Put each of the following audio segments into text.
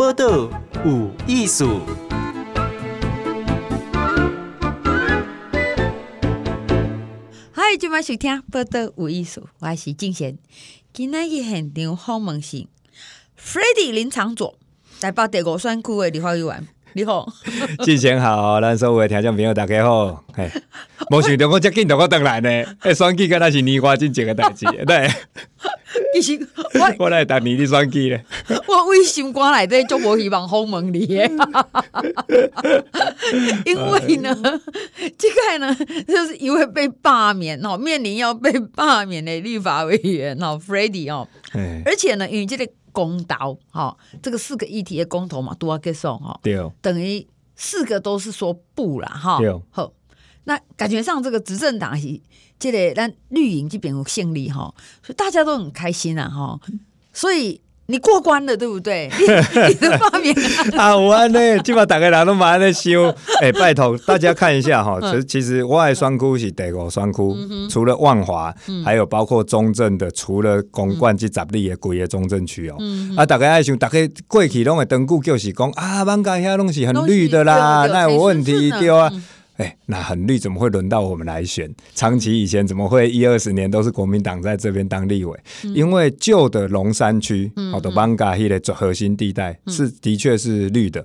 报道有艺术。嗨，今晚收听报道有艺术，我是静贤。今天去现场访问是 Freddy 林长佐，台北第五选区的立法委员。你好，之前好，咱所有的听众朋友大家好。嘿，没想到我这么快就回来呢。哎，选举跟那是年花真正的代志，对。其实我我来当年的选举咧。我为心肝内底就无希望访问你的，因为呢，这个呢就是一位被罢免哦，面临要被罢免的立法委员哦，Freddy 哦，而且呢，因为这个。公投，哈，这个四个议题的公投嘛，都要给送哈，对，等于四个都是说不了哈，好，那感觉上这个执政党是这个咱绿营这边有胜利哈，所以大家都很开心啊哈，所以。你过关了，对不对？你的发明啊，我安呢，基本上大家人都蛮在修。哎、欸，拜托大家看一下哈，其实其实我的选区是第五选区，除了万华，还有包括中正的，除了公馆及十里的贵的中正区哦。啊，大家爱想，大家过去拢会登记就是讲啊，万家遐拢是很绿的啦，那有问题对啊。哎、欸，那很绿，怎么会轮到我们来选？长期以前怎么会一二十年都是国民党在这边当立委？嗯、因为旧的龙山区，好的艋舺的最核心地带是的确是绿的。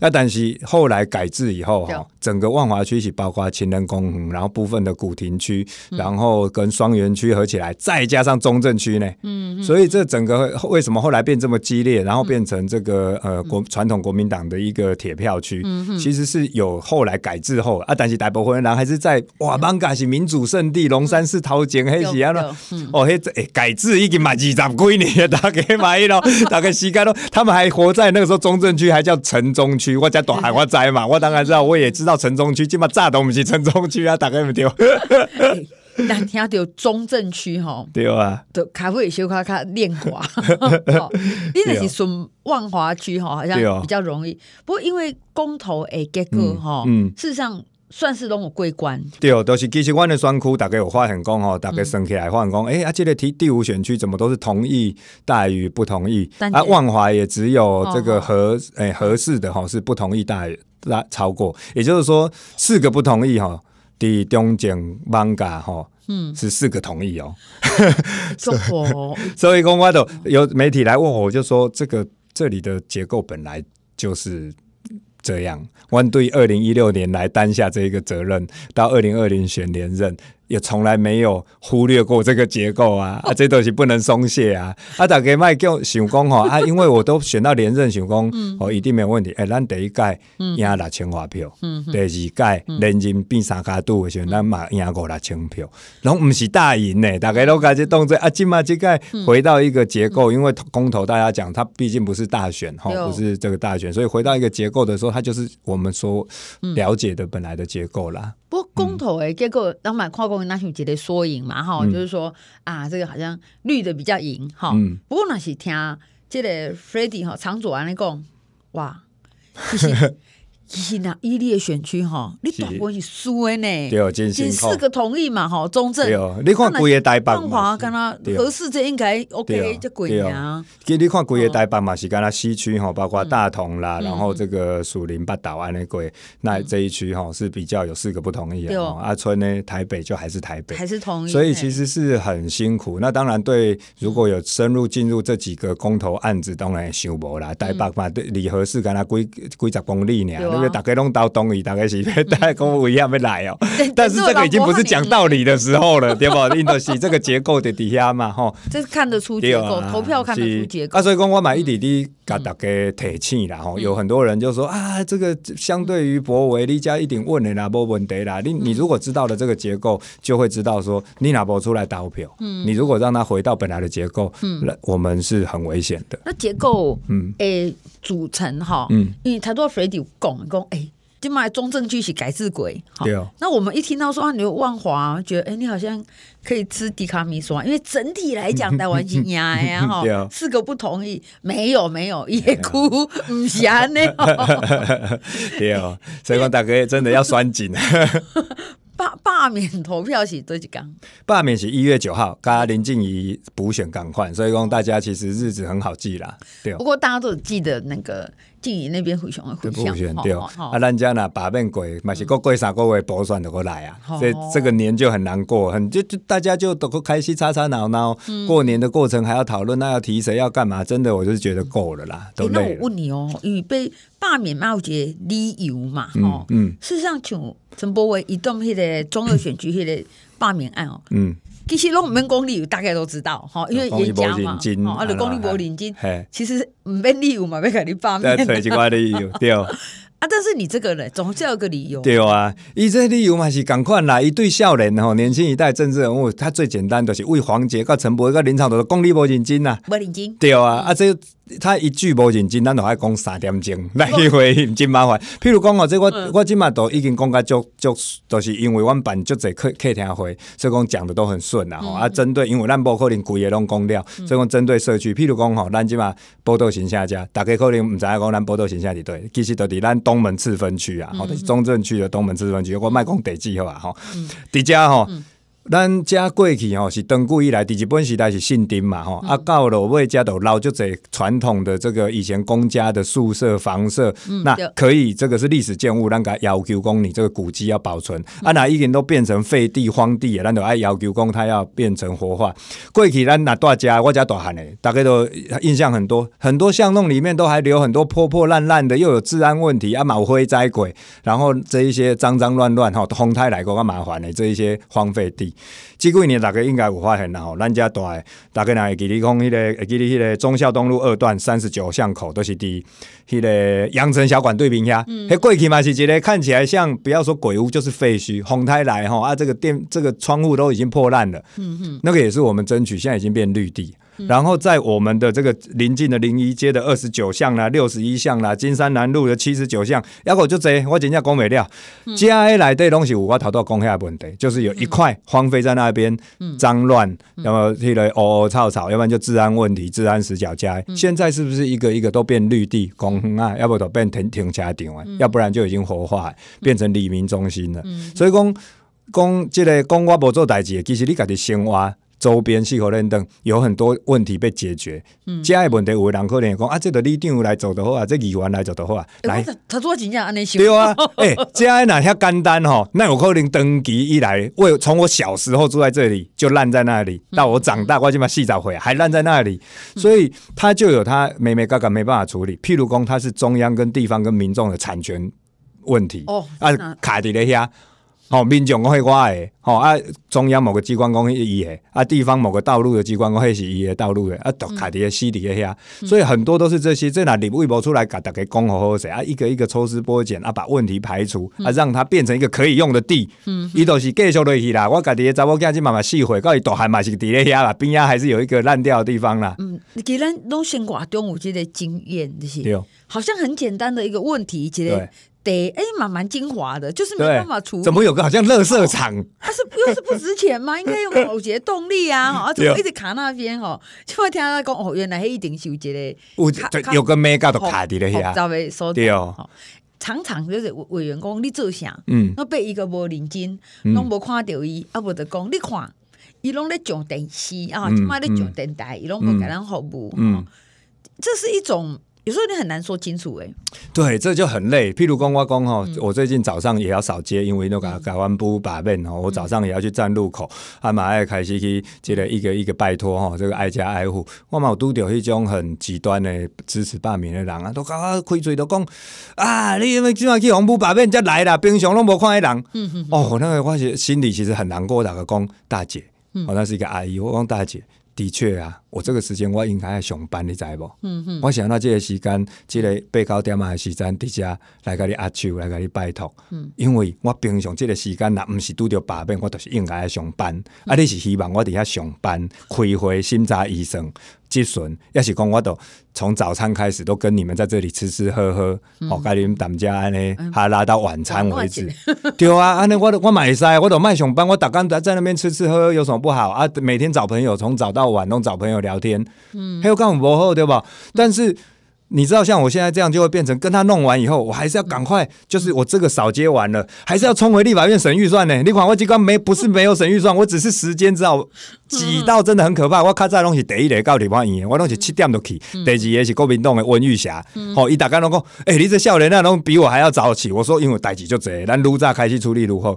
那但是后来改制以后，哈，整个万华区是包括情人公园，然后部分的古亭区，然后跟双园区合起来，再加上中正区呢，嗯，所以这整个为什么后来变这么激烈，然后变成这个呃国传统国民党的一个铁票区，其实是有后来改制后啊，但是大部分人还是在哇，艋舺是民主圣地，龙山寺头前黑是安咯，哦嘿，哎改制已经满二十几年，大概买咯，大概膝盖咯，他们还活在那个时候中正区还叫城中区。我家大海我知嘛，我当然知道，我也知道城中区，起码炸都不是城中区啊，大概唔丢。但听到中正区哈，对啊，都开会小卡卡练华，你那是顺万华区哈，好像比较容易。不过因为公投诶结果哈，嗯，事实上。算是拢有过关，对，都是其实阮的选区，大概有发现讲吼，大概算起来发现讲，哎、欸，啊，这个题第五选区怎么都是同意大于不同意？啊，万华也只有这个合，哎、欸，合适的哈是不同意大于大超过，也就是说四个不同意哈，第中正艋舺哈，嗯，是四个同意哦。所以讲我都有媒体来问我，我就说这个这里的结构本来就是。这样，我对二零一六年来担下这一个责任，到二零二零选连任。也从来没有忽略过这个结构啊！啊，这东西不能松懈啊！啊，大家卖叫想讲吼 啊，因为我都选到连任，想讲哦，一定没有问题。哎，咱第一届赢六千华票，第二届连任变三脚督的时候，咱嘛赢五六千票，拢不是大赢呢。大家都开始动作啊，今嘛这届回到一个结构，因为公投大家讲，它毕竟不是大选哈，不是这个大选，所以回到一个结构的时候，它就是我们所了解的本来的结构啦。不过公投诶，结果当买跨国那是一个缩影嘛哈，就是说啊，这个好像绿的比较赢哈。不过那是听这个 Freddy 哈常左安尼讲，哇。是那伊利的选区哈，你大部分是输的呢。对，真是四个同意嘛哈，中正。对，你看规个台北万华跟他合适，这应该 OK，这贵啊。其实你看规个台北嘛，是跟他西区哈，包括大同啦，然后这个树林八岛安那贵，那这一区哈是比较有四个不同意啊。阿春呢，台北就还是台北，还是同意。所以其实是很辛苦。那当然对，如果有深入进入这几个公投案子，当然也想无啦。台北嘛，对，离合适跟他几几十公里呢。大家拢到东移，大概是大概跟我一样没来哦。但是这个已经不是讲道理的时候了，对不？印度是这个结构的底下嘛，吼。这是看得出结构，投票看得出结构。啊，所以讲我买一点点，给大家提醒啦，吼。有很多人就说啊，这个相对于博维，你家一定问的啦，没问题啦。你你如果知道了这个结构，就会知道说，你拿不出来投票。嗯。你如果让它回到本来的结构，嗯，我们是很危险的。那结构，嗯，诶，组成哈，嗯，因为太多 Freddy 讲讲，诶。起码中正区是改制鬼，对哦。那我们一听到说啊，你有万华，觉得哎，你好像可以吃迪卡米说，因为整体来讲，台湾是压呀 哈。四个不同意，没有没有，也哭唔闲呢。对哦，所以讲大家真的要拴紧。罢罢免投票是多几天？罢免是一月九号，跟林静怡补选赶快，所以讲大家其实日子很好记啦。对，不过大家都记得那个静仪那边回选的回选对，啊，咱家呢把面过，嘛是过过三个月补选就过来啊，所以这个年就很难过，很就就大家就都开心吵吵闹闹，过年的过程还要讨论，那要提谁要干嘛？真的，我就是觉得够了啦，都累了。那我问你哦，因为被罢免嘛，有一个理由嘛，哦，嗯，事实上像。陈柏伟移动迄个中二选举迄个罢免案哦，嗯，其实拢毋免讲理由，大概都知道吼，因为演讲嘛，哦，啊，就讲你无认真，其实毋免理由嘛，要甲你罢免，对，一寡理由 对。啊，但是你这个人总是要有个理由，对啊，伊这理由嘛是共款啦，伊对少年吼，年轻一代政治人物，他最简单就是为黄杰、甲陈柏惟、甲林长都讲你无认真呐，无认真，对啊，啊这。他一句无认真，咱就爱讲三点钟 来去回应，真麻烦。譬如讲哦，这我、嗯、我即嘛都已经讲甲足足，都、就是因为阮办足侪客客厅会，所以讲讲的都很顺啦吼。嗯、啊，针对因为咱无可能规个拢讲了，嗯、所以讲针对社区，譬如讲吼，咱即嘛报道形象家，大家可能毋知影讲咱报道形象伫对，其实都伫咱东门次分区啊，吼、嗯，中正区的东门次分区，我卖讲地址好啊，吼，伫遮吼。咱遮过去吼是长久以来，伫日本时代是信丁嘛吼，啊到了尾遮都留足侪传统的这个以前公家的宿舍房舍，嗯、那可以这个是历史建物，咱个要求讲你这个古迹要保存，嗯、啊那已经都变成废地荒地，咱就爱要求讲它要变成活化。过去咱那大家我家大汉诶，大概都印象很多，很多巷弄里面都还留很多破破烂烂的，又有治安问题啊，毛灰灾鬼，然后这一些脏脏乱乱吼，风台来过较麻烦的这一些荒废地。这几年大家应该有发现啦吼，咱家大诶，大家若会记得讲迄个，会记得迄个忠孝东路二段三十九巷口都是伫迄个阳城小馆对面遐，迄过去嘛是一个看起来像不要说鬼屋就是废墟，风台来吼啊，这个电这个窗户都已经破烂了，嗯哼，那个也是我们争取，现在已经变绿地。然后在我们的这个临近的临沂街的二十九巷啦、六十一巷啦、金山南路的七十九巷，要不就这，我真正讲不了。家内的东西我头都讲下问题，就是有一块荒废在那边，脏乱，要么那个凹凹草草，要不然就治安问题、治安死角家。现在是不是一个一个都变绿地公园啊？要不都变停停车场啊？要不然就已经活化，变成里民中心了。所以讲讲这个讲我无做代志，其实你家己生活。周边气候认证有很多问题被解决，嗯，这个问题有的人可能讲啊，这个里长来做的话，这议员来做的话，来，他做真正安尼想，对啊，哎，这个哪遐简单吼，那有可能登基以来，我从我小时候住在这里就烂在那里，到我长大我就把细找回来还烂在那里，所以他就有他眉眉角角没办法处理。譬如讲，他是中央跟地方跟民众的产权问题哦，啊，卡在咧遐。哦，民众讲迄我诶，吼啊，中央某个机关讲伊诶，啊，地方某个道路的机关讲迄是伊诶道路诶，啊，都卡伫个死伫个遐，所以很多都是这些，这哪立微博出来甲大家讲好好势啊，一个一个抽丝剥茧啊，把问题排除啊，让它变成一个可以用的地，嗯，伊都是继续落去啦。我家己诶查某囝仔慢慢细会，到伊大汉嘛是伫咧遐啦，边仔还是有一个烂掉的地方啦。嗯，既然拢生活中有这个经验，这些好像很简单的一个问题，其实。对，哎，蛮蛮精华的，就是没办法处理。怎么有个好像垃圾场？它是又是不值钱吗？应该用某些动力啊，啊，怎么一直卡那边？哦，就会听他讲哦，原来一定是有一个，有有个咩搞都卡在了遐。稍微说对哦，常常就是委员讲你做啥？嗯，那被一个无认真，拢无看到伊，啊，无得讲你看，伊拢咧上电视啊，即马咧上电台，伊拢无给咱服务。嗯，这是一种。有时候你很难说清楚哎，对，这就很累。譬如讲我讲哈，我最近早上也要扫街，因为那个改完不把面哦，我早上也要去站路口，啊嘛爱开始去接了一个一个拜托哈，这个挨家挨户，我嘛有拄到一种很极端的支持罢免的人啊，都刚刚开嘴都讲啊，你因为今晚去红布把面才来啦，平常拢无看到人，嗯嗯，哦，那个我是心里其实很难过，大个讲大姐，哦，那是一个阿姨，我讲大姐。的确啊，我这个时间我应该要上班，你知不？嗯哼，我想到这个时间，这个八九点啊时间，伫遮来甲你握手，来甲你拜托。嗯，因为我平常这个时间，若毋是拄着罢免，我都是应该要上班。嗯、啊，你是希望我伫遐上班，开会审查医生。积损，要是讲我都从早餐开始都跟你们在这里吃吃喝喝，好，跟你们谈家安尼，还拉到晚餐为止。对啊，安尼我我买菜，我都卖上班，我打刚在在那边吃吃喝喝有什么不好啊？每天找朋友从早到晚都找朋友聊天，嗯，还有干什么不好对吧？但是你知道，像我现在这样，就会变成跟他弄完以后，我还是要赶快，就是我这个扫街完了，还是要冲回立法院审预算呢。你看我机关没不是没有审预算，我只是时间知道挤到真的很可怕。我卡在东西第一个到地方院，我东西七点就去。第二个是国民党的温玉霞，哦，伊大家拢讲，哎，你这少年啊，拢比我还要早起。我说因为代志就这，咱愈早开始处理愈好。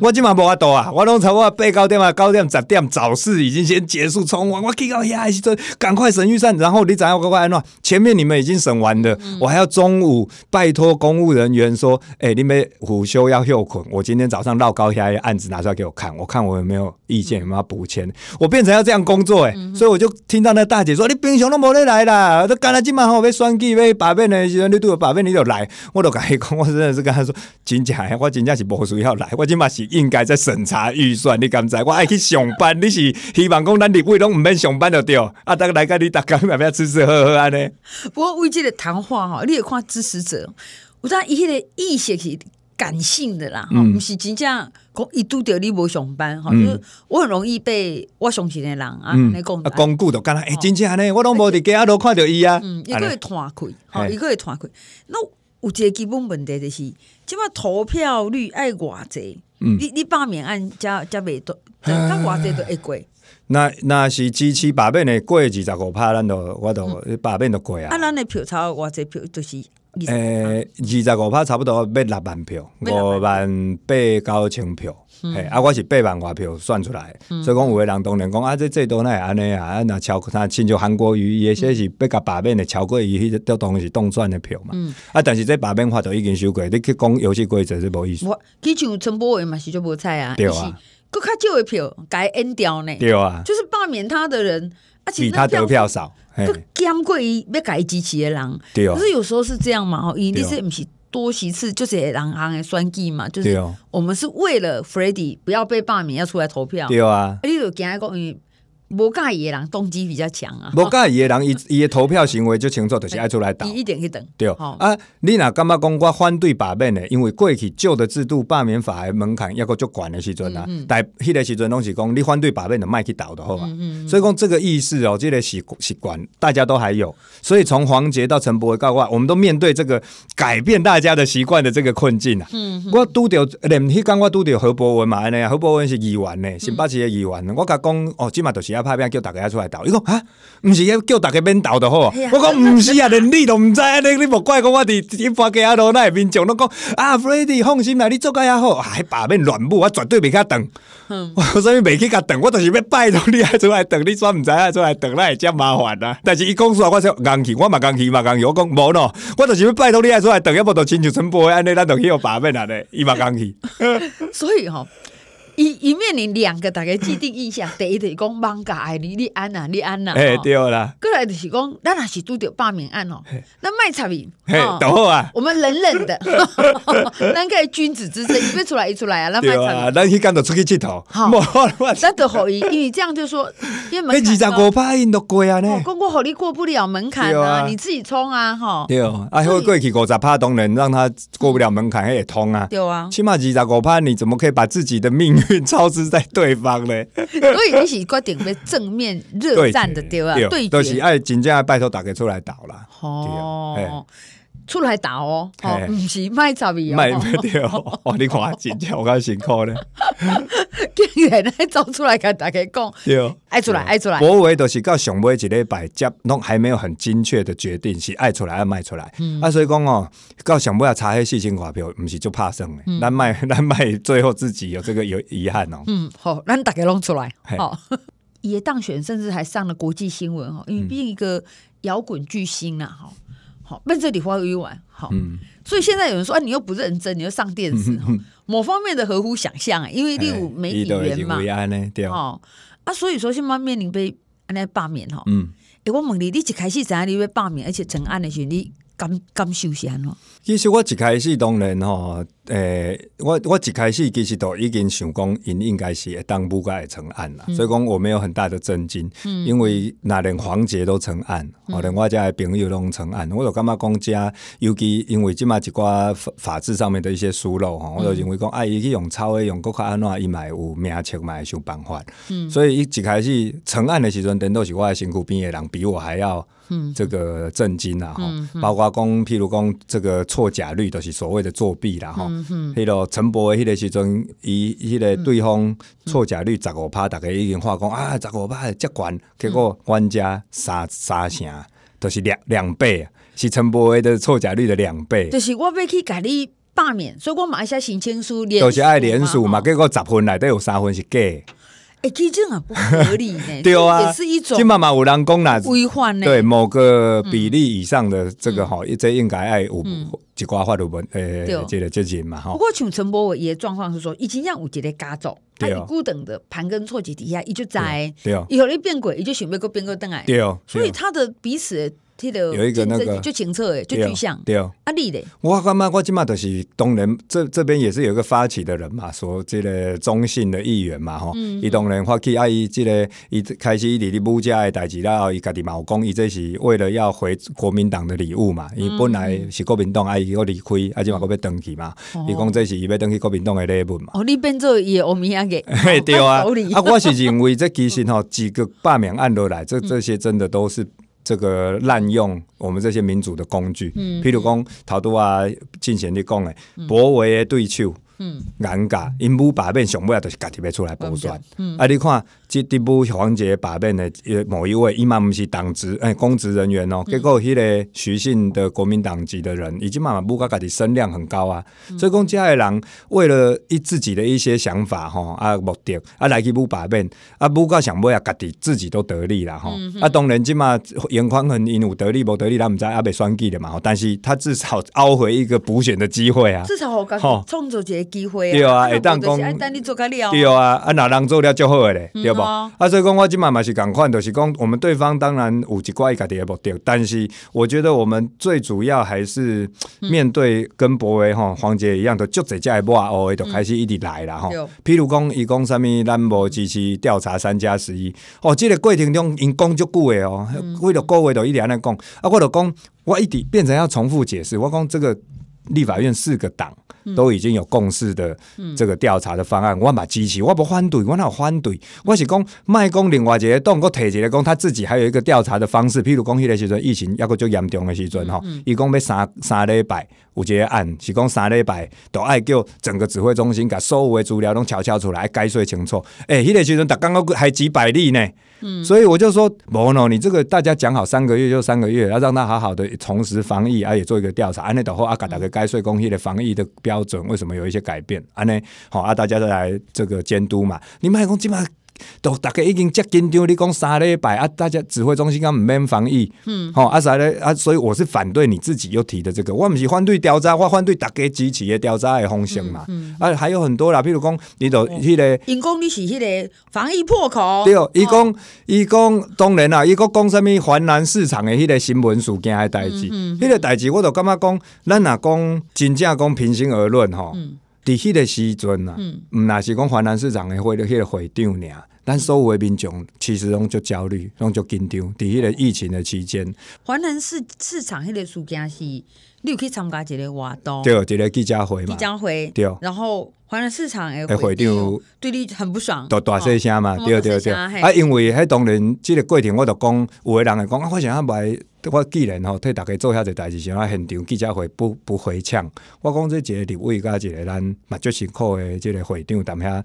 我今嘛无法度啊，我拢从我八九点啊，九点十点早市已经先结束冲完，我去到遐时阵赶快审预算，然后你知影我赶快安怎？前面你们已经。审完了，我还要中午拜托公务人员说：“哎、欸，你们午休要休困。”我今天早上绕高下案子拿出来给我看，我看我有没有意见，有没有补签。我变成要这样工作，哎，所以我就听到那大姐说：“你平常都没得来啦，都干了今晚好被选举被罢免的时候，你都有罢免你就来。”我都跟他讲，我真的是跟他说：“真假？我真正是无需要来，我今晚是应该在审查预算。你敢知？我爱去上班，你是希望讲咱立委拢唔免上班就对。啊，大家来跟你大家要不要吃吃喝喝安尼？不过为这个谈话哈，你也看支持者，我知道伊个意识是感性的啦，哈、嗯，不是真正讲一拄着你无上班哈，嗯、就是我很容易被我相信的人啊，来讲啊，光顾都干啦，哎，真正安尼，我拢无伫家都看到伊啊，嗯，一个会团开，好，一个会团开。那有一个基本问题就是，即马投票率爱偌济，嗯，你你罢免案加加未多，加偌济都会过。那那是支持罢免的过二十五趴，咱都我都罢免都过啊。啊，咱的票差偌济票就是诶，二十五趴差不多要六万票，五万八九千票。诶，啊，我是八万外票算出来，所以讲有个人当然讲啊，这最多那安尼啊，那超他亲像韩国瑜，也些是八甲罢免的超过伊迄个都当是当选的票嘛。啊，但是这罢免法都已经修过，你去讲游戏规则是无意思。我，其像陈柏伟嘛是就无菜啊。对啊。佫较少的票改 N 掉呢？对啊，就是罢免他的人，而且比他得票少，佫减过伊要改支持的人。对啊，可是有时候是这样嘛？吼，伊你是毋是多席次，就是人行的选举嘛？就是我们是为了 Freddy 不要被罢免，要出来投票。对啊，你就惊讲伊。无介意的人动机比较强啊！无介意的人，伊伊的投票行为就清楚，就是爱出来投。一点一等。对啊，你若感觉讲我反对罢免的，因为过去旧的制度罢免法的门槛抑够足悬的时阵啊，但迄个时阵拢是讲你反对罢免的卖去倒的好啊。所以讲这个意思哦，这个习习惯大家都还有。所以从黄杰到陈柏惟到我，我们都面对这个改变大家的习惯的这个困境啊。我拄着连迄天我拄着何博文嘛，安尼啊，何博文是议员呢，新北市的议员。我甲讲哦，即嘛就是要。拍拼叫大家出来投，伊讲啊，毋是要叫大家免投就好。我讲毋是啊，连你都毋知，你你莫怪讲我伫一发给阿罗那边讲，拢讲啊，Freddy 放心啦，你做个也好，还罢免乱舞，我绝对袂去等。我所以袂去甲等，我就是要拜托你爱出来等，你煞毋知啊出来等，那会真麻烦啊。但是伊讲出来，我说硬气，我嘛硬气嘛硬气，我讲无咯，我就是要拜托你爱出来等，要不就亲像陈柏惟安尼，咱就去互罢免啊咧，伊嘛硬气。所以吼。一一面临两个大概既定印象，第一就是讲网咖爱你，你安呐，你安呐，哎对啦。过来就是讲，咱若是拄着罢免案哦，那卖差评，嘿，都好啊。我们冷冷的，咱个君子之争，一别出来一出来啊，那卖差评，咱去干就出去佚佗，好，咱就好伊，因为这样就说，因为二十五趴因都过啊呢，讲我好你过不了门槛啊，你自己冲啊，哈，对啊，啊，会过去五十趴当然让他过不了门槛，也通啊，对啊，起码二十五趴，你怎么可以把自己的命运操之在？对方呢？所以你是决定要正面热战的对啊，对决都是爱真正拜托大家出来倒啦。哦，出来打哦，不是卖杂鱼哦。卖对 哦，你看真正我较辛苦呢。竟然还走出来跟大家讲，对，爱出来爱出来。柏惟都是到上尾一礼拜接，拢还没有很精确的决定是爱出来爱卖出来。啊，所以讲哦，到上尾要查迄四千块票，不是就怕生的。咱卖咱卖，最后自己有这个有遗憾哦。嗯，好，咱大家拢出来。好，也当选，甚至还上了国际新闻哈，因为毕竟一个摇滚巨星呐，哈，好，被这里花一晚，好，所以现在有人说，啊，你又不认真，你又上电视。某方面的合乎想象，因为你有媒体人嘛，哦，啊，所以说现在面临被安尼罢免哈，嗯，诶，我问你，你一开始知影你要罢免，而且成案的时候，你感感受是安怎？其实我一开始当然吼。诶、欸，我我一开始其实都已经想讲，因应该是会当不该成案啦，嗯、所以讲我没有很大的震惊，嗯、因为那连黄杰都成案，我、嗯、连我家的朋友拢成案，我就感觉讲家，尤其因为即马一寡法法制上面的一些疏漏吼，我就认为讲，哎，伊去用抄的用国较安怎伊嘛有名册嘛会想办法，嗯、所以伊一开始成案的时阵，等都是我的身躯边的人比我还要这个震惊啦，包括讲譬如讲这个错假率，都是所谓的作弊啦，哈、嗯，迄个陈柏惟迄个时阵，伊迄个对方错假率十五趴，逐个已经话讲啊，十五趴接管，结果玩家三三成，都、就是两两倍，是陈柏惟的错假率的两倍。就是我要去甲你罢免，所以我马一下申请书，就是爱连署嘛，结果十分内底有三分是假。哎、欸，其实这样不合理呢。对啊，也是一种。金妈妈有人讲啦，规范呢。对某个比例以上的这个哈，这应该爱有几挂法律文诶，这个责任嘛哈。不过像陈柏惟的状况是说，以前让有一个家族，他一孤等的盘根错节底下，伊就在，以后你变鬼，伊就想要个变个灯来。对哦。所以他的彼此。有一个那个就清澈诶，就具象对哦。啊，你嘞？我感觉我今嘛都是当然，这这边也是有一个发起的人嘛，说这个中信的议员嘛，吼、嗯，伊当然发起啊，伊这个伊开始伊伫咧母家的代志啦，伊家己嘛有讲，伊这是为了要回国民党的礼物嘛，伊本来是国民党，啊伊要离开，啊即嘛搁要登记嘛，伊讲这是伊要登记国民党的礼物嘛。哦，你变做伊的欧米亚给？对啊，啊，我是认为这其实吼几个罢免案落来，这这些真的都是。这个滥用我们这些民主的工具，嗯、譬如讲，头拄啊，进前你讲的，博维的对手。嗯，尴尬，因母罢免上尾啊，都是家己要出来补选。嗯，啊，你看，这地部黄捷罢免的某一位，伊嘛毋是党职诶，公职人员哦、喔。结果，迄个徐姓的国民党籍的人，已经慢慢母家家己声量很高啊。嗯、所以讲，这些人为了伊自己的一些想法吼啊目的啊来去母罢免啊母家上尾啊家己自己都得利啦吼。嗯、啊，当然即嘛严宽恒因有得利无得利，咱毋知啊未选举的嘛。但是他至少凹回一个补选的机会啊。至少我感觉创造一个。机会对啊，会当讲对啊，啊哪人做了就好个咧，对不？啊，所以讲我今嘛嘛是共款，就是讲我们对方当然有一寡伊家己的目的，但是我觉得我们最主要还是面对跟博威吼黄杰一样的，就这家也不啊，哦，就开始一直来了哈。譬如讲，伊讲啥物，咱无支持调查三加十一，哦，这个过程中因讲足久诶哦，为了各位都一直安尼讲，啊，我就讲我一直变成要重复解释，我讲这个立法院四个党。都已经有共识的这个调查的方案，嗯、我嘛支持，我不反对，我哪有反对？我是讲卖讲另外一个党，我提一个讲他自己还有一个调查的方式，譬如讲迄个时阵疫情抑个最严重的时阵吼，伊讲要三三礼拜有一个案，是讲三礼拜都爱叫整个指挥中心把所有的资料拢悄悄出来，解释清楚。诶，迄个时阵，逐刚刚还几百例呢。所以我就说，某某，你这个大家讲好三个月就三个月，要让他好好的重拾防疫，而且做一个调查，安内岛后阿嘎打个该税公司的防疫的标准为什么有一些改变，安内好啊，大家都来这个监督嘛，你们还攻击吗。都大家已经接紧张，你讲三礼拜啊，大家指挥中心敢毋免防疫，嗯，吼啊啥咧啊，所以我是反对你自己又提的这个，我毋是反对调查，我反对大家支持的调查的方向嘛，嗯嗯、啊，还有很多啦，比如讲，你都迄个，因讲你是迄个防疫破口，对，伊讲伊讲当然啦，伊讲讲啥物环南市场的迄个新闻事件的代志，迄、嗯嗯、个代志我都感觉讲，咱若讲真正讲平心而论吼，伫迄、个时阵啊，毋那是讲华南市场的会迄个会长尔。咱所有的民众其实拢就焦虑，拢就紧张。在迄个疫情的期间，华南市市场迄个事件是，你有去参加一个活动，对，一个记者会嘛，记者会，对。然后华南市场的会长对你很不爽，都大细声嘛，对对对。啊，因为迄当然，即个过程我都讲，有诶人会讲啊，我想要买，我既然吼替大家做遐个代志，像啊现场记者会不不回呛，我讲这一个立委甲一个咱嘛足辛苦诶，即个会长，踮遐。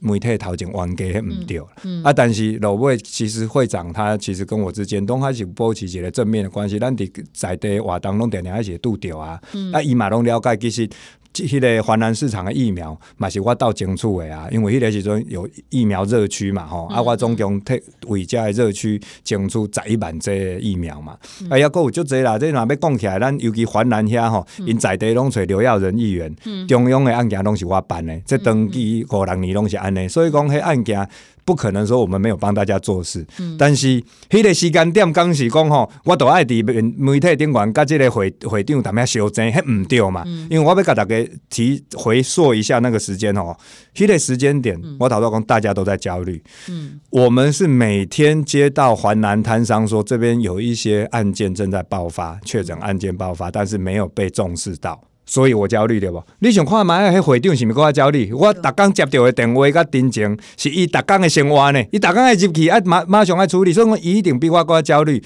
媒体头前冤家毋对，嗯嗯、啊！但是落尾其实会长他其实跟我之间拢还是保持一个正面的关系，咱伫在地活动拢定定还是拄着啊！嗯、啊，伊嘛拢了解其实。迄个华南市场的疫苗嘛是我到争取的啊，因为迄个时阵有疫苗热区嘛吼，啊我总共替为遮的热区争取十一万剂疫苗嘛，啊抑佫有足侪啦，即若要讲起来，咱尤其华南遐吼，因在地拢找刘耀仁议员，中央的案件拢是我办的，即登记五六年拢是安尼，所以讲迄案件。不可能说我们没有帮大家做事，嗯、但是迄个时间点刚是讲吼，我都爱伫媒体顶管，甲这个会会长他们修正，迄唔对嘛？嗯、因为我要甲大家提回溯一下那个时间吼，迄个时间点，嗯、我头先讲大家都在焦虑，嗯，我们是每天接到环南摊商说这边有一些案件正在爆发，确诊案件爆发，但是没有被重视到。所以我焦虑对不？你想看嘛？迄会长是毋是较焦虑？我逐工接到的电话甲真情，是伊逐工的生活呢。伊逐工爱入去，爱马马上爱处理，所以我一定比我较焦虑。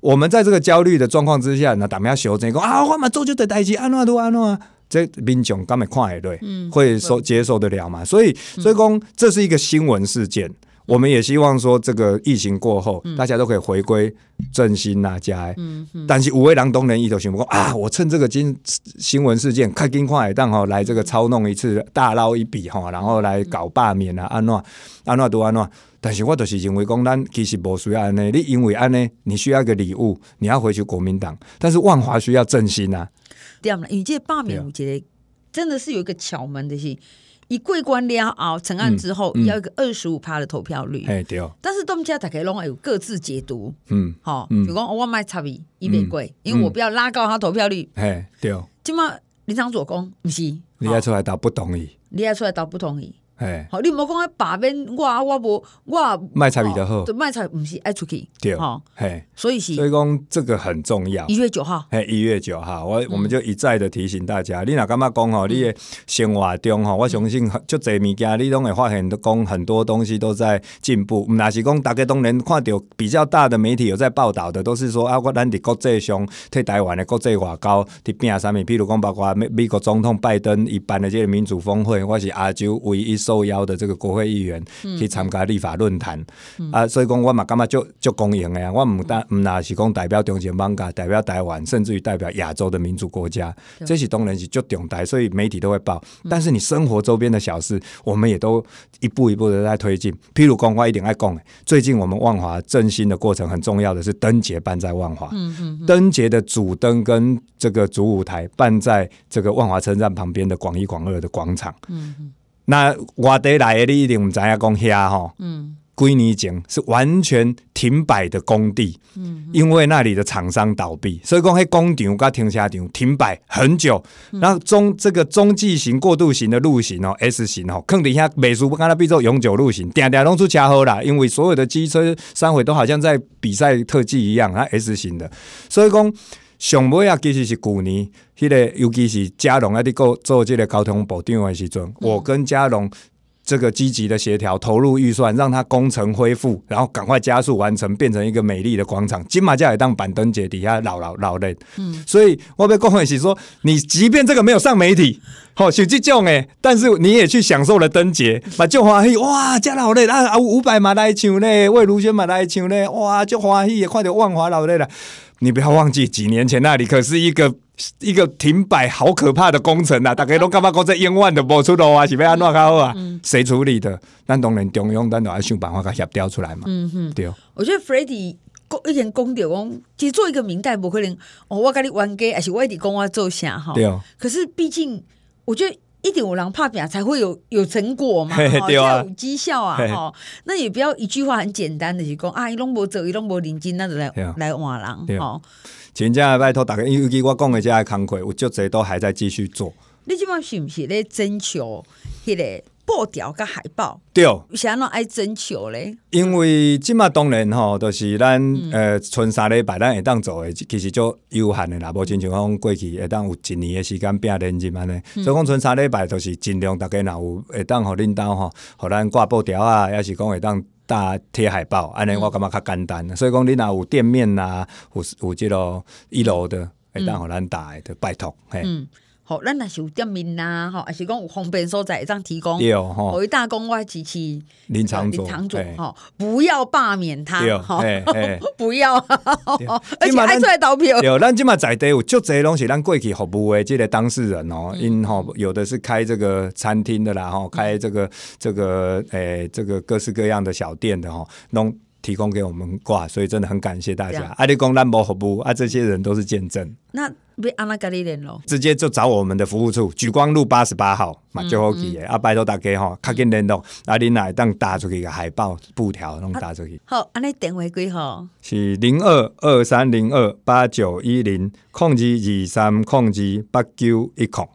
我们在这个焦虑的状况之下，那大家修正讲啊，我嘛做就得代志，安怎都安怎，这民众敢会看会对，嗯、会受接受得了嘛？所以，所以讲这是一个新闻事件。我们也希望说，这个疫情过后，大家都可以回归振兴啊，家。嗯嗯。但是五位郎东人一头想不过啊，我趁这个新新闻事件，开金矿海当哈，来这个操弄一次，大捞一笔哈，然后来搞罢免啊，安诺安诺都安诺。但是我就是认为讲，咱其实不需要安呢。你因为安呢，你需要一个礼物，你要回去国民党。但是万华需要振兴啊。对啊，你这罢免，我觉得真的是有一个巧门的是。一桂冠了后，成案之后要一个二十五趴的投票率。哎，对。但是东家大家拢有各自解读。嗯，好，比如讲我卖差别一玫贵，因为我不要拉高他投票率。哎，对。今嘛林长左公不是，你要出来打不同意，你要出来打不同意。哎，好，你莫讲喺罢免我，我无我卖菜比较好，卖菜毋是爱出去，对，哈，嘿，所以是，所以讲这个很重要。一月九号，嘿，一月九号，我我们就一再的提醒大家，你若感觉讲吼，你的生活中吼，我相信就侪物件，你拢会发现，都讲很多东西都在进步。唔，那是讲大家当然看到比较大的媒体有在报道的，都是说啊，我咱伫国际上替台湾的国际外交伫拼啥物，比如讲包括美美国总统拜登一办的这个民主峰会，我是亚洲唯一受邀的这个国。国会议员去参加立法论坛、嗯、啊，所以讲我嘛感觉就就公营的呀，我唔单唔那是讲代表中间邦噶，代表台湾，甚至于代表亚洲的民主国家，对这些当然是就重大，所以媒体都会报。但是你生活周边的小事，我们也都一步一步的在推进。譬如讲，我一定爱讲，最近我们万华振兴的过程很重要的是灯节办在万华，嗯嗯，灯节的主灯跟这个主舞台办在这个万华车站旁边的广一广二的广场，嗯嗯。那外地来的你一定唔知影讲遐吼，嗯，几年前是完全停摆的工地，嗯，因为那里的厂商倒闭，所以讲迄工厂甲停车场停摆很久。然后中这个中继型、过渡型的路型哦，S 型哦，坑底下美术不跟它比做永久路型，定定拢出车祸啦，因为所有的机车商会都好像在比赛特技一样，啊 S 型的，所以讲。上尾啊，其实是旧年，迄个尤其是嘉龙啊，伫做即个交通部长的时阵，嗯、我跟嘉龙这个积极的协调，投入预算，让它工程恢复，然后赶快加速完成，变成一个美丽的广场。金马家也当板灯节底下老老老人，嗯，所以我被讲的是说，你即便这个没有上媒体，好手机种诶，但是你也去享受了灯节，把就欢喜哇，加老累啊，五百嘛来唱咧，魏如萱嘛来唱咧，哇，就欢喜也快点万华老累了。你不要忘记，几年前那里可是一个一个停摆、好可怕的工程啊！大家都干嘛讲这冤枉的播出路啊？是要安怎搞啊？谁处理的？咱当然中央，咱都要想办法给协调出来嘛。嗯哼，对。我觉得 Freddie 一点讲到讲，其实做一个明代不可能哦，我跟你冤家，还是我一直讲我做啥哈？对。可是毕竟，我觉得。一定有人怕表才会有有成果嘛，哈，才有绩效啊，哈。那也不要一句话很简单的去讲啊，伊拢无做，伊拢无认真，那就来来换人，吼。真正拜托大家，尤其我讲的这些工课，有足侪都还在继续做。你今晚是不是咧征求迄个？布条甲海报，对，想要爱征求咧。因为即马当然吼，都、就是咱呃，剩三礼拜咱会当做诶，其实就有限诶啦。无亲像讲过去会当有一年诶时间拼连任安尼，嗯、所以讲剩三礼拜都是尽量逐家若有会当互恁兜吼，互咱挂布条啊，抑是讲会当大贴海报，安尼我感觉较简单。嗯、所以讲你若有店面呐、啊，有有这个一楼的，会当互咱大的拜托，嘿。嗯好，咱若是有店面啦，吼，还是讲有方便所在，这样提供。对哦，我一大公我支持林场主，林场主，吼，不要罢免他，吼，不要，而且还出来投票。有，咱今嘛在地有足侪拢是咱过去服务的这个当事人哦，因吼有的是开这个餐厅的啦，吼，开这个这个诶这个各式各样的小店的吼，拢提供给我们挂，所以真的很感谢大家。啊，你讲咱无服务啊，这些人都是见证。那。别安那跟你联络，直接就找我们的服务处，举光路八十八号嘛，就好记的。啊，拜托大家吼，赶紧联络，啊，你来当打出去个海报布条，弄打出去。好，安尼电话几号？是零二二三零二八九一零控制二三控制八九一控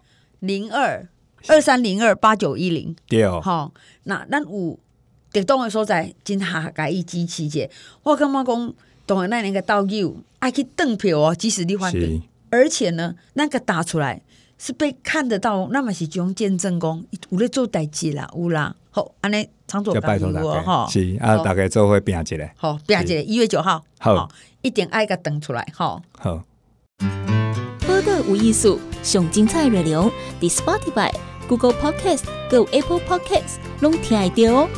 零二二三零二八九一零。对，好，那咱有特动的所在，真下改一支持者。我感觉讲，当然那年个导游爱去登票哦，即使你换。而且呢，那个打出来是被看得到，那么是种见证功，有咧做代志啦，有啦。好，安尼常做朋友哦，哈，是啊，大概做会拼一个，好拼一个，一月九号，好，一定爱个登出来，好。好。报道有艺术，上精彩内容，The Spotify、Google Podcast、Go Apple Podcast，拢听得到哦。